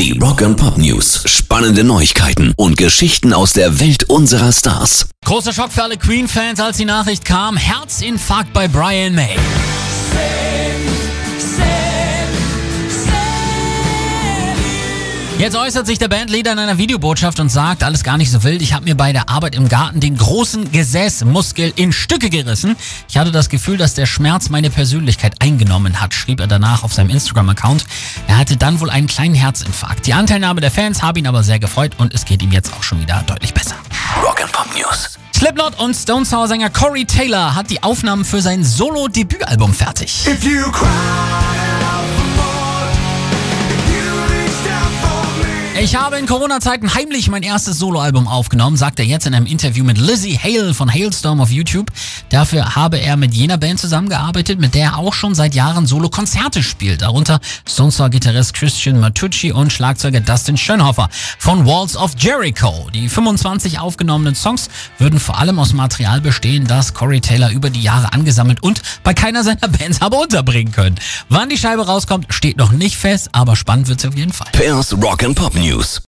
Die Rock and Pop News. Spannende Neuigkeiten und Geschichten aus der Welt unserer Stars. Großer Schock für alle Queen-Fans, als die Nachricht kam. Herzinfarkt bei Brian May. Jetzt äußert sich der Bandleader in einer Videobotschaft und sagt, alles gar nicht so wild. Ich habe mir bei der Arbeit im Garten den großen Gesäßmuskel in Stücke gerissen. Ich hatte das Gefühl, dass der Schmerz meine Persönlichkeit eingenommen hat, schrieb er danach auf seinem Instagram-Account. Er hatte dann wohl einen kleinen Herzinfarkt. Die Anteilnahme der Fans habe ihn aber sehr gefreut und es geht ihm jetzt auch schon wieder deutlich besser. Rock and Pop News. Slipknot und Stone Sour Sänger Corey Taylor hat die Aufnahmen für sein Solo-Debütalbum fertig. If you cry Ich habe in Corona-Zeiten heimlich mein erstes Soloalbum aufgenommen, sagt er jetzt in einem Interview mit Lizzie Hale von Hailstorm auf YouTube. Dafür habe er mit jener Band zusammengearbeitet, mit der er auch schon seit Jahren Solo-Konzerte spielt. Darunter Stone Sour-Gitarrist Christian Matucci und Schlagzeuger Dustin Schönhofer von Walls of Jericho. Die 25 aufgenommenen Songs würden vor allem aus Material bestehen, das Corey Taylor über die Jahre angesammelt und bei keiner seiner Bands habe unterbringen können. Wann die Scheibe rauskommt, steht noch nicht fest, aber spannend wird sie auf jeden Fall. Pairs Rock and Pop News.